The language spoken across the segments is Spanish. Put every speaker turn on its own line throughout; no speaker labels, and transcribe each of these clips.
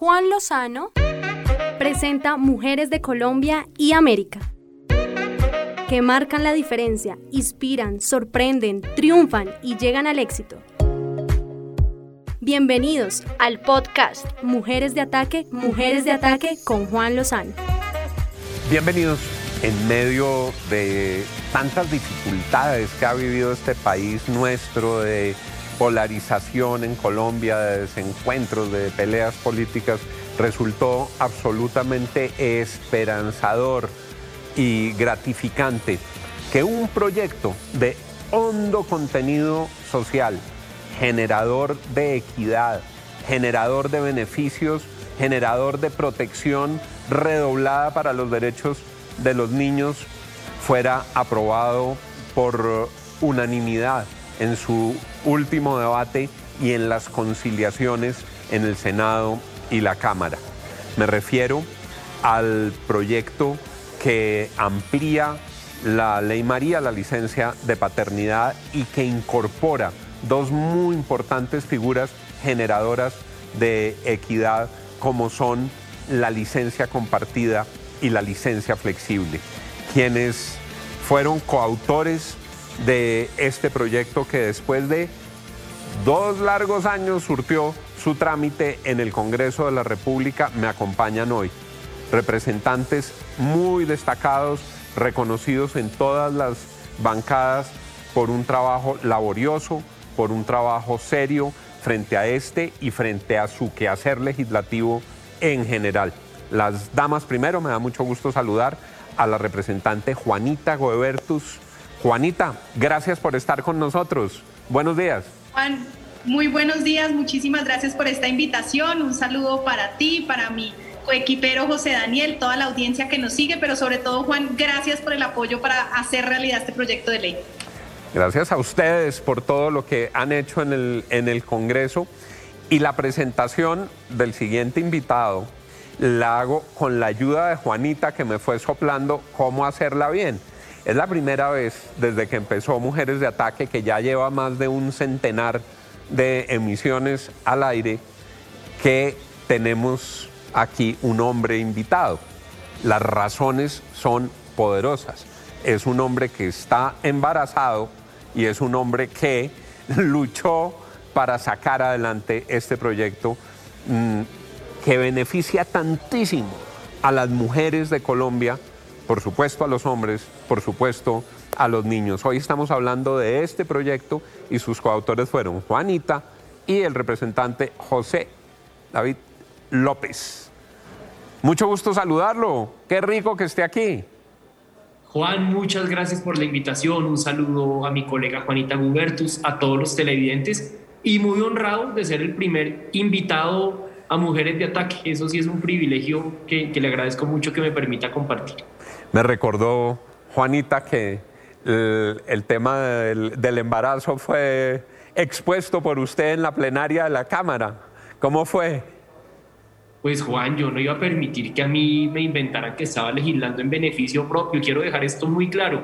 Juan Lozano presenta Mujeres de Colombia y América, que marcan la diferencia, inspiran, sorprenden, triunfan y llegan al éxito. Bienvenidos al podcast Mujeres de Ataque, Mujeres de Ataque con Juan Lozano.
Bienvenidos en medio de tantas dificultades que ha vivido este país nuestro, de polarización en Colombia, de desencuentros, de peleas políticas, resultó absolutamente esperanzador y gratificante que un proyecto de hondo contenido social, generador de equidad, generador de beneficios, generador de protección redoblada para los derechos de los niños fuera aprobado por unanimidad en su último debate y en las conciliaciones en el Senado y la Cámara. Me refiero al proyecto que amplía la ley María, la licencia de paternidad y que incorpora dos muy importantes figuras generadoras de equidad como son la licencia compartida y la licencia flexible, quienes fueron coautores de este proyecto que después de dos largos años surtió su trámite en el Congreso de la República, me acompañan hoy. Representantes muy destacados, reconocidos en todas las bancadas por un trabajo laborioso, por un trabajo serio frente a este y frente a su quehacer legislativo en general. Las damas primero, me da mucho gusto saludar a la representante Juanita Goebertus. Juanita, gracias por estar con nosotros. Buenos días.
Juan, muy buenos días, muchísimas gracias por esta invitación. Un saludo para ti, para mi coequipero José Daniel, toda la audiencia que nos sigue, pero sobre todo Juan, gracias por el apoyo para hacer realidad este proyecto de ley.
Gracias a ustedes por todo lo que han hecho en el, en el Congreso y la presentación del siguiente invitado la hago con la ayuda de Juanita que me fue soplando cómo hacerla bien. Es la primera vez desde que empezó Mujeres de Ataque, que ya lleva más de un centenar de emisiones al aire, que tenemos aquí un hombre invitado. Las razones son poderosas. Es un hombre que está embarazado y es un hombre que luchó para sacar adelante este proyecto mm, que beneficia tantísimo a las mujeres de Colombia, por supuesto a los hombres, por supuesto a los niños. Hoy estamos hablando de este proyecto y sus coautores fueron Juanita y el representante José David López. Mucho gusto saludarlo, qué rico que esté aquí.
Juan, muchas gracias por la invitación. Un saludo a mi colega Juanita Gubertus, a todos los televidentes y muy honrado de ser el primer invitado a mujeres de ataque. Eso sí es un privilegio que, le agradezco mucho que me permita compartir.
Me recordó, Juanita, que el, tema del, del, embarazo fue expuesto por usted en la plenaria de la Cámara. ¿Cómo fue?
Pues Juan, yo no iba a permitir que a mí me inventaran que estaba legislando en beneficio propio. Quiero dejar esto muy claro.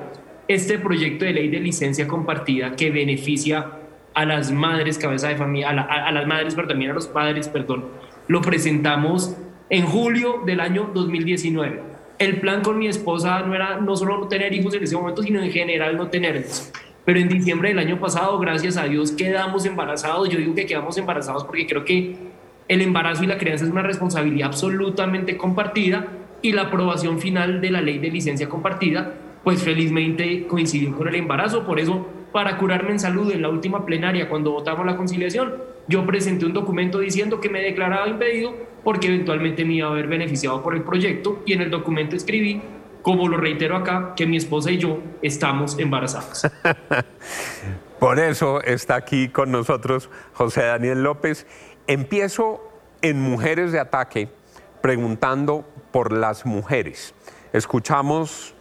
Este proyecto de ley de licencia compartida que beneficia a las madres cabeza de familia, a, a las madres, pero también a los padres, perdón, lo presentamos en julio del año 2019. El plan con mi esposa no era no solo no tener hijos en ese momento, sino en general no tenerlos. Pero en diciembre del año pasado, gracias a Dios, quedamos embarazados. Yo digo que quedamos embarazados porque creo que el embarazo y la crianza es una responsabilidad absolutamente compartida y la aprobación final de la ley de licencia compartida, pues felizmente coincidió con el embarazo. Por eso, para curarme en salud en la última plenaria, cuando votamos la conciliación, yo presenté un documento diciendo que me declaraba impedido porque eventualmente me iba a haber beneficiado por el proyecto y en el documento escribí, como lo reitero acá, que mi esposa y yo estamos embarazadas.
por eso está aquí con nosotros José Daniel López. Empiezo en Mujeres de Ataque preguntando por las mujeres. Escuchamos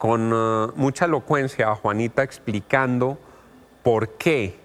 con uh, mucha elocuencia a Juanita explicando por qué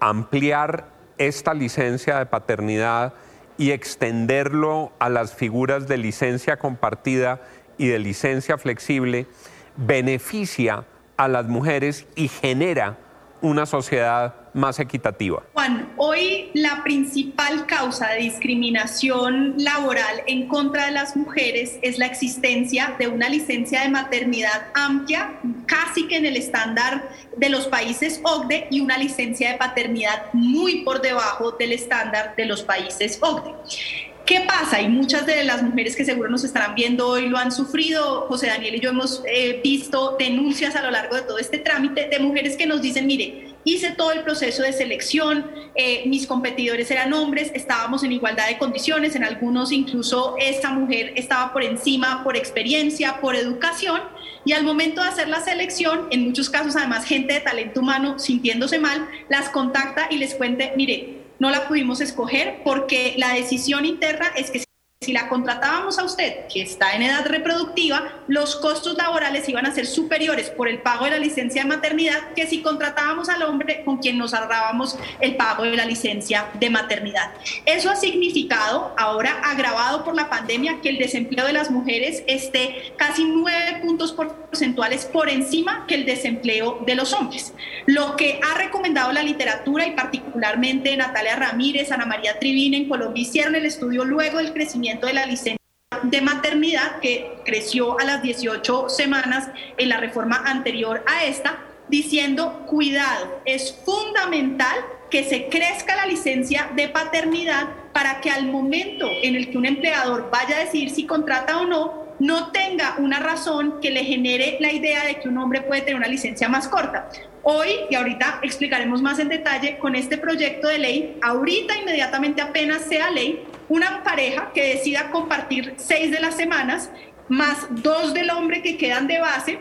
ampliar esta licencia de paternidad y extenderlo a las figuras de licencia compartida y de licencia flexible beneficia a las mujeres y genera una sociedad más equitativa?
Juan, hoy la principal causa de discriminación laboral en contra de las mujeres es la existencia de una licencia de maternidad amplia, casi que en el estándar de los países OCDE, y una licencia de paternidad muy por debajo del estándar de los países OCDE. ¿Qué pasa? Y muchas de las mujeres que seguro nos estarán viendo hoy lo han sufrido. José Daniel y yo hemos eh, visto denuncias a lo largo de todo este trámite de mujeres que nos dicen, mire, hice todo el proceso de selección, eh, mis competidores eran hombres, estábamos en igualdad de condiciones, en algunos incluso esta mujer estaba por encima por experiencia, por educación, y al momento de hacer la selección, en muchos casos además gente de talento humano sintiéndose mal, las contacta y les cuente, mire, no la pudimos escoger porque la decisión interna es que si la contratábamos a usted, que está en edad reproductiva, los costos laborales iban a ser superiores por el pago de la licencia de maternidad que si contratábamos al hombre con quien nos ahorrábamos el pago de la licencia de maternidad. Eso ha significado, ahora agravado por la pandemia, que el desempleo de las mujeres esté casi nueve puntos porcentuales por encima que el desempleo de los hombres. Lo que ha recomendado la literatura y particularmente Natalia Ramírez, Ana María Trivina en Colombia hicieron el estudio luego del crecimiento de la licencia de maternidad que creció a las 18 semanas en la reforma anterior a esta, diciendo, cuidado, es fundamental que se crezca la licencia de paternidad para que al momento en el que un empleador vaya a decidir si contrata o no, no tenga una razón que le genere la idea de que un hombre puede tener una licencia más corta. Hoy, y ahorita explicaremos más en detalle, con este proyecto de ley, ahorita inmediatamente apenas sea ley, una pareja que decida compartir seis de las semanas más dos del hombre que quedan de base,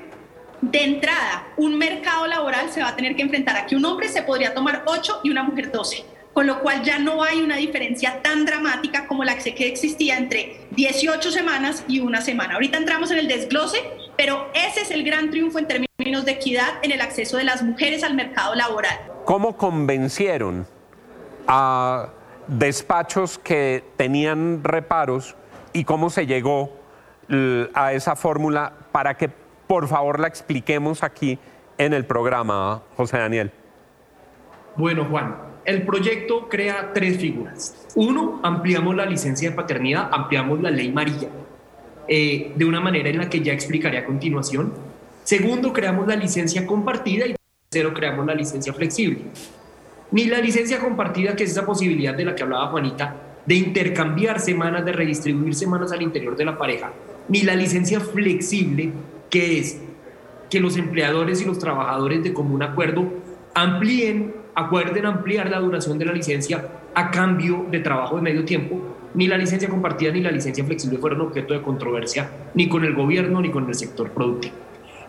de entrada, un mercado laboral se va a tener que enfrentar a que un hombre se podría tomar ocho y una mujer doce, con lo cual ya no hay una diferencia tan dramática como la que existía entre 18 semanas y una semana. Ahorita entramos en el desglose, pero ese es el gran triunfo en términos de equidad en el acceso de las mujeres al mercado laboral.
¿Cómo convencieron a despachos que tenían reparos y cómo se llegó a esa fórmula para que por favor la expliquemos aquí en el programa, José Daniel.
Bueno, Juan, el proyecto crea tres figuras. Uno, ampliamos la licencia de paternidad, ampliamos la ley María, eh, de una manera en la que ya explicaré a continuación. Segundo, creamos la licencia compartida y tercero, creamos la licencia flexible ni la licencia compartida, que es esa posibilidad de la que hablaba Juanita, de intercambiar semanas, de redistribuir semanas al interior de la pareja, ni la licencia flexible, que es que los empleadores y los trabajadores de común acuerdo amplíen, acuerden ampliar la duración de la licencia a cambio de trabajo de medio tiempo, ni la licencia compartida ni la licencia flexible fueron objeto de controversia ni con el gobierno ni con el sector productivo.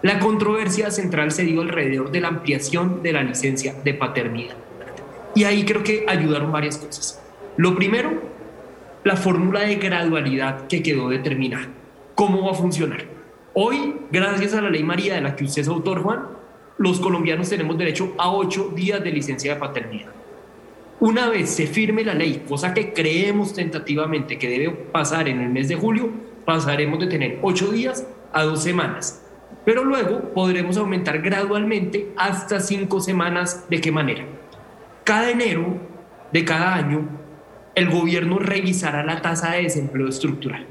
La controversia central se dio alrededor de la ampliación de la licencia de paternidad. Y ahí creo que ayudaron varias cosas. Lo primero, la fórmula de gradualidad que quedó determinada. ¿Cómo va a funcionar? Hoy, gracias a la ley María de la que usted es autor, Juan, los colombianos tenemos derecho a ocho días de licencia de paternidad. Una vez se firme la ley, cosa que creemos tentativamente que debe pasar en el mes de julio, pasaremos de tener ocho días a dos semanas. Pero luego podremos aumentar gradualmente hasta cinco semanas. ¿De qué manera? Cada enero de cada año, el gobierno revisará la tasa de desempleo estructural.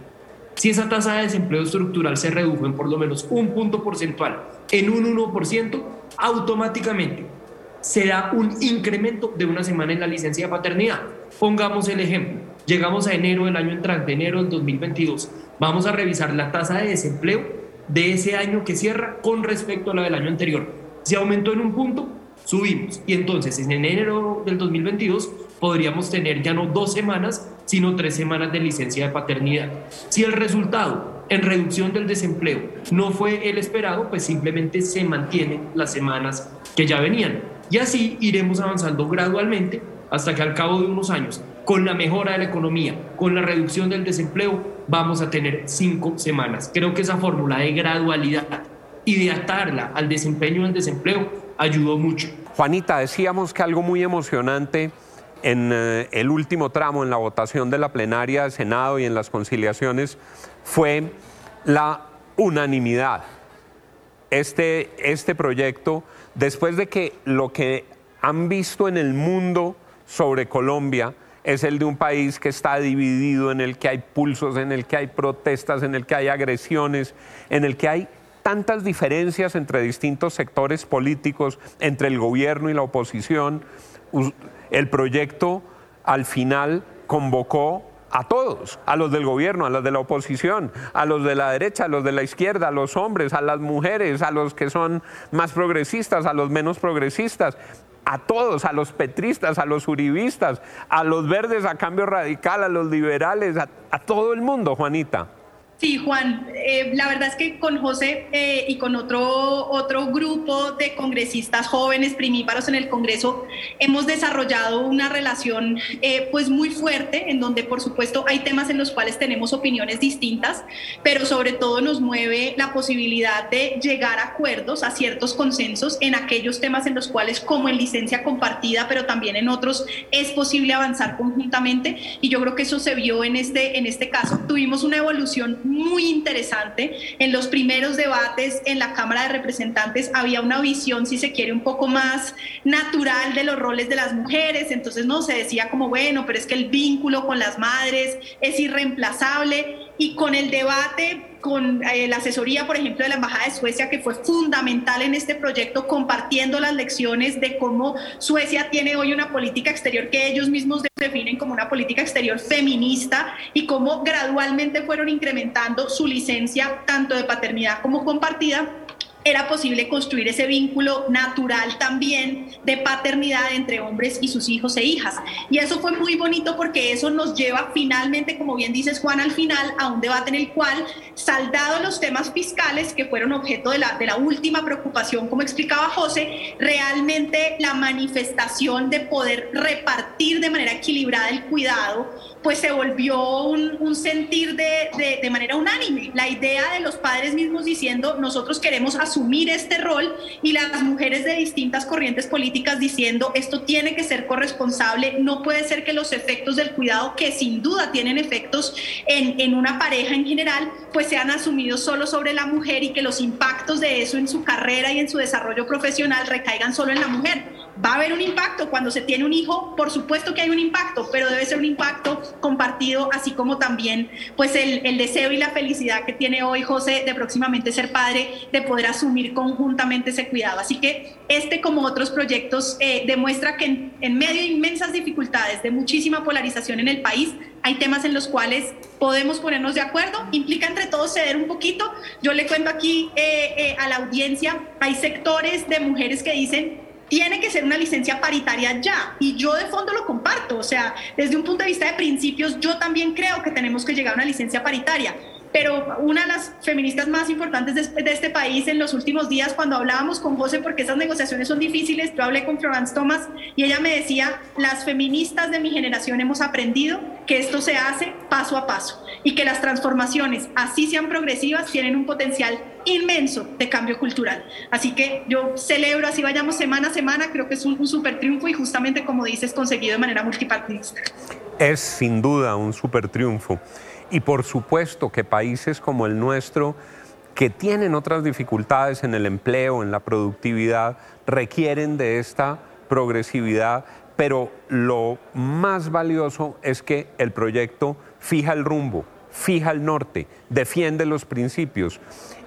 Si esa tasa de desempleo estructural se redujo en por lo menos un punto porcentual en un 1%, automáticamente se da un incremento de una semana en la licencia de paternidad. Pongamos el ejemplo. Llegamos a enero del año entrante, enero del 2022. Vamos a revisar la tasa de desempleo de ese año que cierra con respecto a la del año anterior. Si aumentó en un punto, subimos. Y entonces en enero del 2022 podríamos tener ya no dos semanas, sino tres semanas de licencia de paternidad. Si el resultado en reducción del desempleo no fue el esperado, pues simplemente se mantienen las semanas que ya venían. Y así iremos avanzando gradualmente hasta que al cabo de unos años, con la mejora de la economía, con la reducción del desempleo, vamos a tener cinco semanas. Creo que esa fórmula de gradualidad y de atarla al desempeño del desempleo ayudó mucho.
Juanita, decíamos que algo muy emocionante en eh, el último tramo, en la votación de la plenaria del Senado y en las conciliaciones, fue la unanimidad. Este, este proyecto, después de que lo que han visto en el mundo sobre Colombia es el de un país que está dividido, en el que hay pulsos, en el que hay protestas, en el que hay agresiones, en el que hay tantas diferencias entre distintos sectores políticos, entre el gobierno y la oposición. El proyecto al final convocó a todos, a los del gobierno, a los de la oposición, a los de la derecha, a los de la izquierda, a los hombres, a las mujeres, a los que son más progresistas, a los menos progresistas, a todos, a los petristas, a los uribistas, a los verdes a cambio radical, a los liberales, a, a todo el mundo, Juanita.
Sí, Juan, eh, la verdad es que con José eh, y con otro, otro grupo de congresistas jóvenes primíparos en el Congreso hemos desarrollado una relación eh, pues muy fuerte en donde por supuesto hay temas en los cuales tenemos opiniones distintas, pero sobre todo nos mueve la posibilidad de llegar a acuerdos, a ciertos consensos en aquellos temas en los cuales como en licencia compartida, pero también en otros es posible avanzar conjuntamente y yo creo que eso se vio en este, en este caso. Tuvimos una evolución muy interesante. En los primeros debates en la Cámara de Representantes había una visión, si se quiere, un poco más natural de los roles de las mujeres. Entonces no se decía como, bueno, pero es que el vínculo con las madres es irreemplazable. Y con el debate con eh, la asesoría, por ejemplo, de la Embajada de Suecia, que fue fundamental en este proyecto, compartiendo las lecciones de cómo Suecia tiene hoy una política exterior que ellos mismos definen como una política exterior feminista y cómo gradualmente fueron incrementando su licencia tanto de paternidad como compartida era posible construir ese vínculo natural también de paternidad entre hombres y sus hijos e hijas. Y eso fue muy bonito porque eso nos lleva finalmente, como bien dices Juan, al final a un debate en el cual, saldados los temas fiscales que fueron objeto de la, de la última preocupación, como explicaba José, realmente la manifestación de poder repartir de manera equilibrada el cuidado pues se volvió un, sentir de, de, manera unánime. La idea de los padres mismos diciendo, nosotros queremos asumir este rol y las mujeres de distintas corrientes políticas diciendo, esto tiene que ser corresponsable, no puede ser que los efectos del cuidado, que sin duda tienen efectos en, en una pareja en general, pues sean asumidos solo sobre la mujer y que los impactos de eso en su carrera y en su desarrollo profesional recaigan solo en la mujer Va a haber un impacto cuando se tiene un hijo, por supuesto que hay un impacto, pero debe ser un impacto compartido, así como también pues el, deseo y la felicidad que tiene hoy José de próximamente ser padre, de poder asumir conjuntamente ese cuidado. Así que este, como otros proyectos, eh, demuestra que en, en medio de inmensas dificultades, de muchísima polarización en el país, hay temas en los cuales podemos ponernos de acuerdo, implica entre todos ceder un poquito. Yo le cuento aquí eh, eh, a la audiencia, hay sectores de mujeres que dicen, tiene que ser una licencia paritaria ya. Y yo de fondo lo comparto. O sea, desde un punto de vista de principios, yo también creo que tenemos que llegar a una licencia paritaria pero una de las feministas más importantes de, este país en los últimos días, cuando hablábamos con José, porque esas negociaciones son difíciles, yo hablé con Florence Thomas y ella me decía, las feministas de mi generación hemos aprendido que esto se hace paso a paso y que las transformaciones, así sean progresivas, tienen un potencial inmenso de cambio cultural. Así que yo celebro, así vayamos semana a semana, creo que es un, un super triunfo y justamente como dices, conseguido de manera multipartidista.
Es sin duda un super triunfo. Y por supuesto que países como el nuestro, que tienen otras dificultades en el empleo, en la productividad, requieren de esta progresividad, pero lo más valioso es que el proyecto fija el rumbo, fija el norte, defiende los principios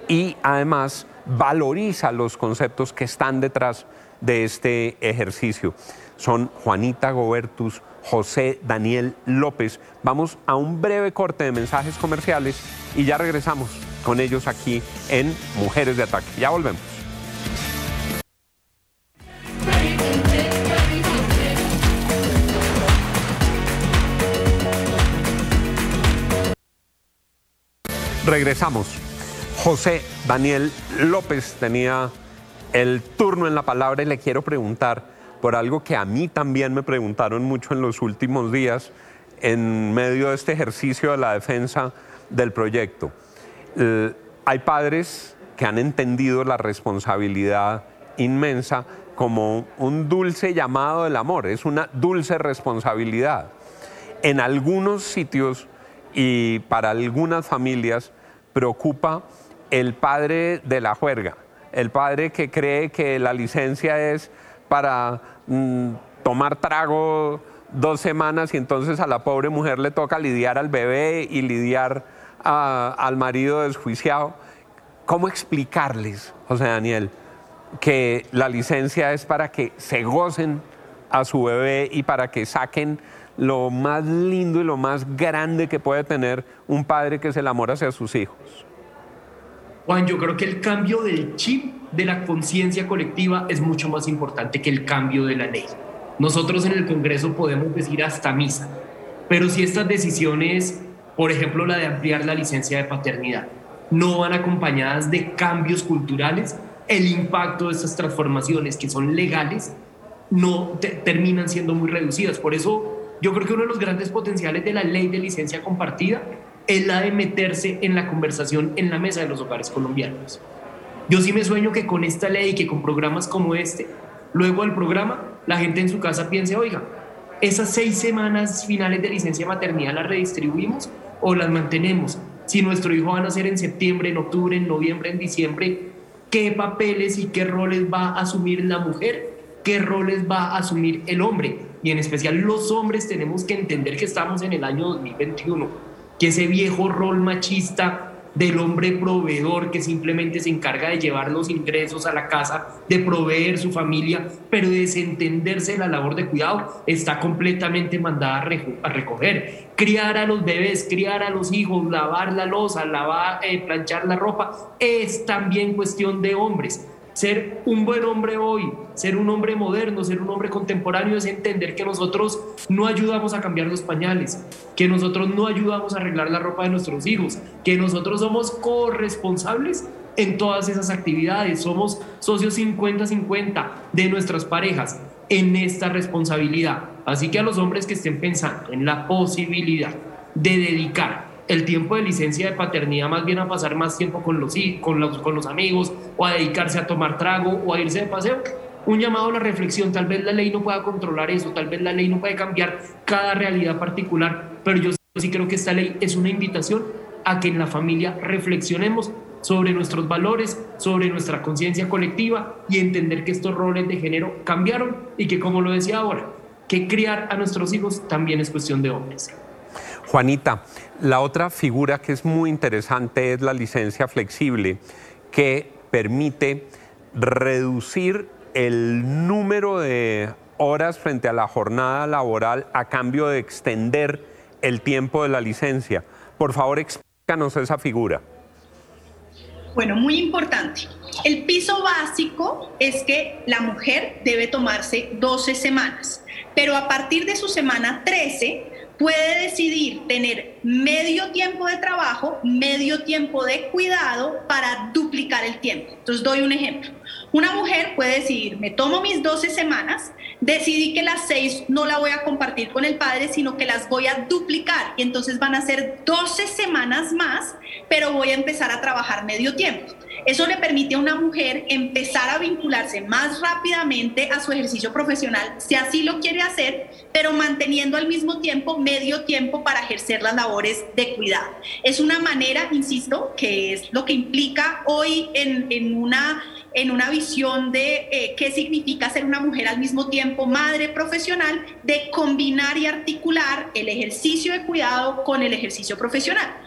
y además valoriza los conceptos que están detrás de este ejercicio. Son Juanita Gobertus, José Daniel López. Vamos a un breve corte de mensajes comerciales y ya regresamos con ellos aquí en Mujeres de Ataque. Ya volvemos. Regresamos. José Daniel López tenía el turno en la palabra y le quiero preguntar por algo que a mí también me preguntaron mucho en los últimos días en medio de este ejercicio de la defensa del proyecto. hay padres que han entendido la responsabilidad inmensa como un dulce llamado del amor, es una dulce responsabilidad. En algunos sitios y para algunas familias preocupa el padre de la juerga, el padre que cree que la licencia es para mm, tomar trago dos semanas y entonces a la pobre mujer le toca lidiar al bebé y lidiar al marido desjuiciado. ¿Cómo explicarles, José Daniel, que la licencia es para que se gocen a su bebé y para que saquen lo más lindo y lo más grande que puede tener un padre que es el amor hacia sus hijos?
Juan, yo creo que el cambio del chip de la conciencia colectiva es mucho más importante que el cambio de la ley. Nosotros en el Congreso podemos decir hasta misa, pero si estas decisiones, por ejemplo la de ampliar la licencia de paternidad, no van acompañadas de cambios culturales, el impacto de estas transformaciones que son legales no terminan siendo muy reducidas. Por eso yo creo que uno de los grandes potenciales de la ley de licencia compartida es la de meterse en la conversación en la mesa de los hogares colombianos. Yo sí me sueño que con esta ley, que con programas como este, luego del programa, la gente en su casa piense, oiga, esas seis semanas finales de licencia maternidad las redistribuimos o las mantenemos. Si nuestro hijo va a nacer en septiembre, en octubre, en noviembre, en diciembre, ¿qué papeles y qué roles va a asumir la mujer? ¿Qué roles va a asumir el hombre? Y en especial los hombres tenemos que entender que estamos en el año 2021 que ese viejo rol machista del hombre proveedor que simplemente se encarga de llevar los ingresos a la casa, de proveer su familia, pero de desentenderse de la labor de cuidado, está completamente mandada a recoger. Criar a los bebés, criar a los hijos, lavar la losa, lavar, eh, planchar la ropa, es también cuestión de hombres. Ser un buen hombre hoy, ser un hombre moderno, ser un hombre contemporáneo es entender que nosotros no ayudamos a cambiar los pañales, que nosotros no ayudamos a arreglar la ropa de nuestros hijos, que nosotros somos corresponsables en todas esas actividades, somos socios 50-50 de nuestras parejas en esta responsabilidad. Así que a los hombres que estén pensando en la posibilidad de dedicar el tiempo de licencia de paternidad más bien a pasar más tiempo con los, con los, con los amigos o a dedicarse a tomar trago o a irse de paseo. Un llamado a la reflexión, tal vez la ley no pueda controlar eso, tal vez la ley no puede cambiar cada realidad particular, pero yo sí creo que esta ley es una invitación a que en la familia reflexionemos sobre nuestros valores, sobre nuestra conciencia colectiva y entender que estos roles de género cambiaron y que, como lo decía ahora, que criar a nuestros hijos también es cuestión de hombres.
Juanita, la otra figura que es muy interesante es la licencia flexible, que permite reducir el número de horas frente a la jornada laboral a cambio de extender el tiempo de la licencia. Por favor, explícanos esa figura.
Bueno, muy importante. El piso básico es que la mujer debe tomarse 12 semanas, pero a partir de su semana 13 puede decidir tener medio tiempo de trabajo, medio tiempo de cuidado para duplicar el tiempo. Entonces doy un ejemplo. Una mujer puede decidir, me tomo mis 12 semanas, decidí que las 6 no la voy a compartir con el padre, sino que las voy a duplicar y entonces van a ser 12 semanas más, pero voy a empezar a trabajar medio tiempo. Eso le permite a una mujer empezar a vincularse más rápidamente a su ejercicio profesional, si así lo quiere hacer, pero manteniendo al mismo tiempo medio tiempo para ejercer las labores de cuidado. Es una manera, insisto, que es lo que implica hoy en, una en una visión de eh, qué significa ser una mujer al mismo tiempo madre profesional, de combinar y articular el ejercicio de cuidado con el ejercicio profesional.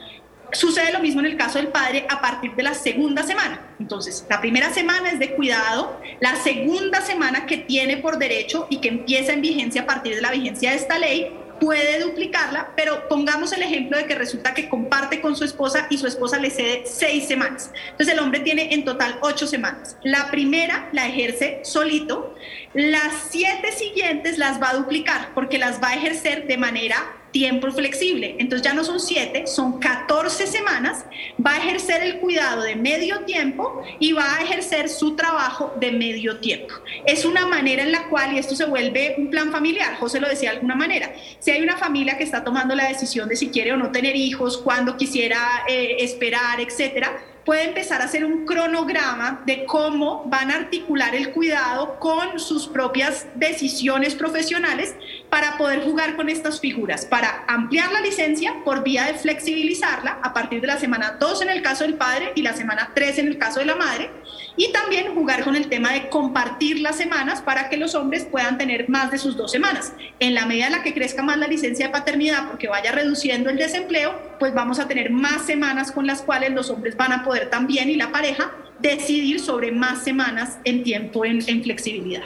Sucede lo mismo en el caso del padre a partir de la segunda semana. Entonces, la primera semana es de cuidado, la segunda semana que tiene por derecho y que empieza en vigencia a partir de la vigencia de esta ley, puede duplicarla, pero pongamos el ejemplo de que resulta que comparte con su esposa y su esposa le cede seis semanas. Entonces el hombre tiene en total ocho semanas. La primera la ejerce solito, las siete siguientes las va a duplicar porque las va a ejercer de manera tiempo flexible. Entonces ya no son siete, son 14 semanas. Va a ejercer el cuidado de medio tiempo y va a ejercer su trabajo de medio tiempo. Es una manera en la cual, y esto se vuelve un plan familiar, José lo decía de alguna manera, si hay una familia que está tomando la decisión de si quiere o no tener hijos, cuándo quisiera eh, esperar, etcétera, puede empezar a hacer un cronograma de cómo van a articular el cuidado con sus propias decisiones profesionales para poder jugar con estas figuras, para ampliar la licencia por vía de flexibilizarla a partir de la semana 2 en el caso del padre y la semana 3 en el caso de la madre, y también jugar con el tema de compartir las semanas para que los hombres puedan tener más de sus dos semanas. En la medida en la que crezca más la licencia de paternidad, porque vaya reduciendo el desempleo, pues vamos a tener más semanas con las cuales los hombres van a poder también y la pareja decidir sobre más semanas en tiempo en, flexibilidad.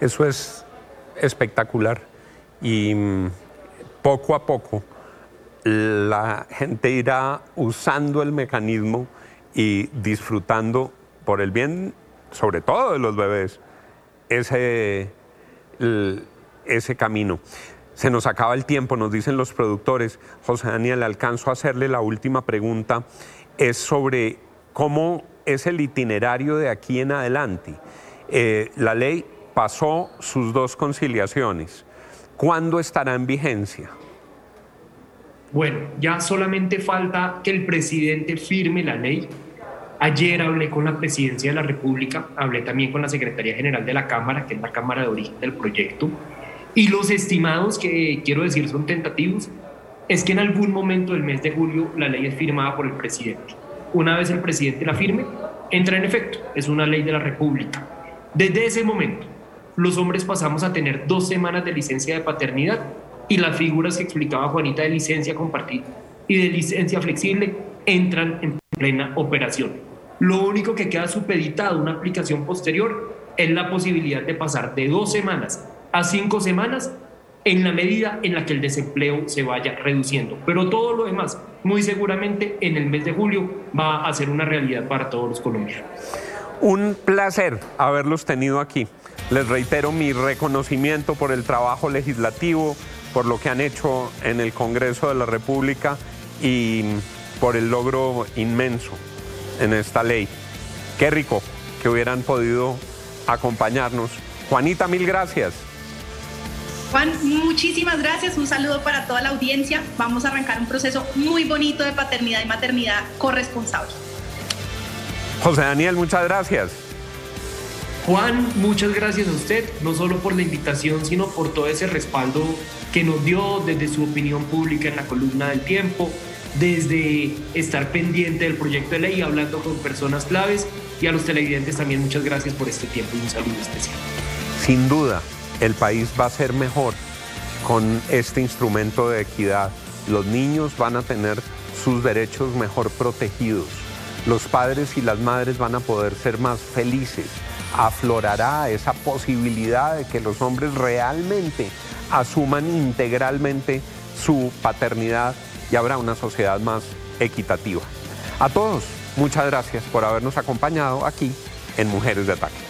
Eso es espectacular y mm, poco a poco la gente irá usando el mecanismo y disfrutando por el bien, sobre todo de los bebés, ese, ese camino. Se nos acaba el tiempo, nos dicen los productores. José Daniel, alcanzo a hacerle la última pregunta es sobre cómo es el itinerario de aquí en adelante. Eh, la ley pasó sus dos conciliaciones. ¿Cuándo estará en vigencia?
Bueno, ya solamente falta que el presidente firme la ley. Ayer hablé con la presidencia de la República, hablé también con la Secretaría General de la Cámara, que es la Cámara de Origen del proyecto, y los estimados que quiero decir son tentativos, es que en algún momento del mes de julio la ley es firmada por el presidente. Una vez el presidente la firme, entra en efecto, es una ley de la República. Desde ese momento, los hombres pasamos a tener dos semanas de licencia de paternidad y las figuras que explicaba Juanita de licencia compartida y de licencia flexible entran en plena operación. Lo único que queda supeditado a una aplicación posterior es la posibilidad de pasar de dos semanas a cinco semanas en la medida en la que el desempleo se vaya reduciendo. Pero todo lo demás, muy seguramente en el mes de julio, va a ser una realidad para todos los colombianos.
Un placer haberlos tenido aquí. Les reitero mi reconocimiento por el trabajo legislativo, por lo que han hecho en el Congreso de la República y por el logro inmenso en esta ley. Qué rico que hubieran podido acompañarnos. Juanita, mil gracias.
Juan, muchísimas gracias. Un saludo para toda la audiencia. Vamos a arrancar un proceso muy bonito de paternidad y maternidad corresponsable.
José Daniel, muchas gracias.
Juan, muchas gracias a usted, no solo por la invitación, sino por todo ese respaldo que nos dio desde su opinión pública en la columna del tiempo, desde estar pendiente del proyecto de ley, hablando con personas claves y a los televidentes también muchas gracias por este tiempo y un saludo especial.
Sin duda, el país va a ser mejor con este instrumento de equidad. Los niños van a tener sus derechos mejor protegidos. Los padres y las madres van a poder ser más felices. Aflorará esa posibilidad de que los hombres realmente asuman integralmente su paternidad y habrá una sociedad más equitativa. A todos, muchas gracias por habernos acompañado aquí en Mujeres de Ataque.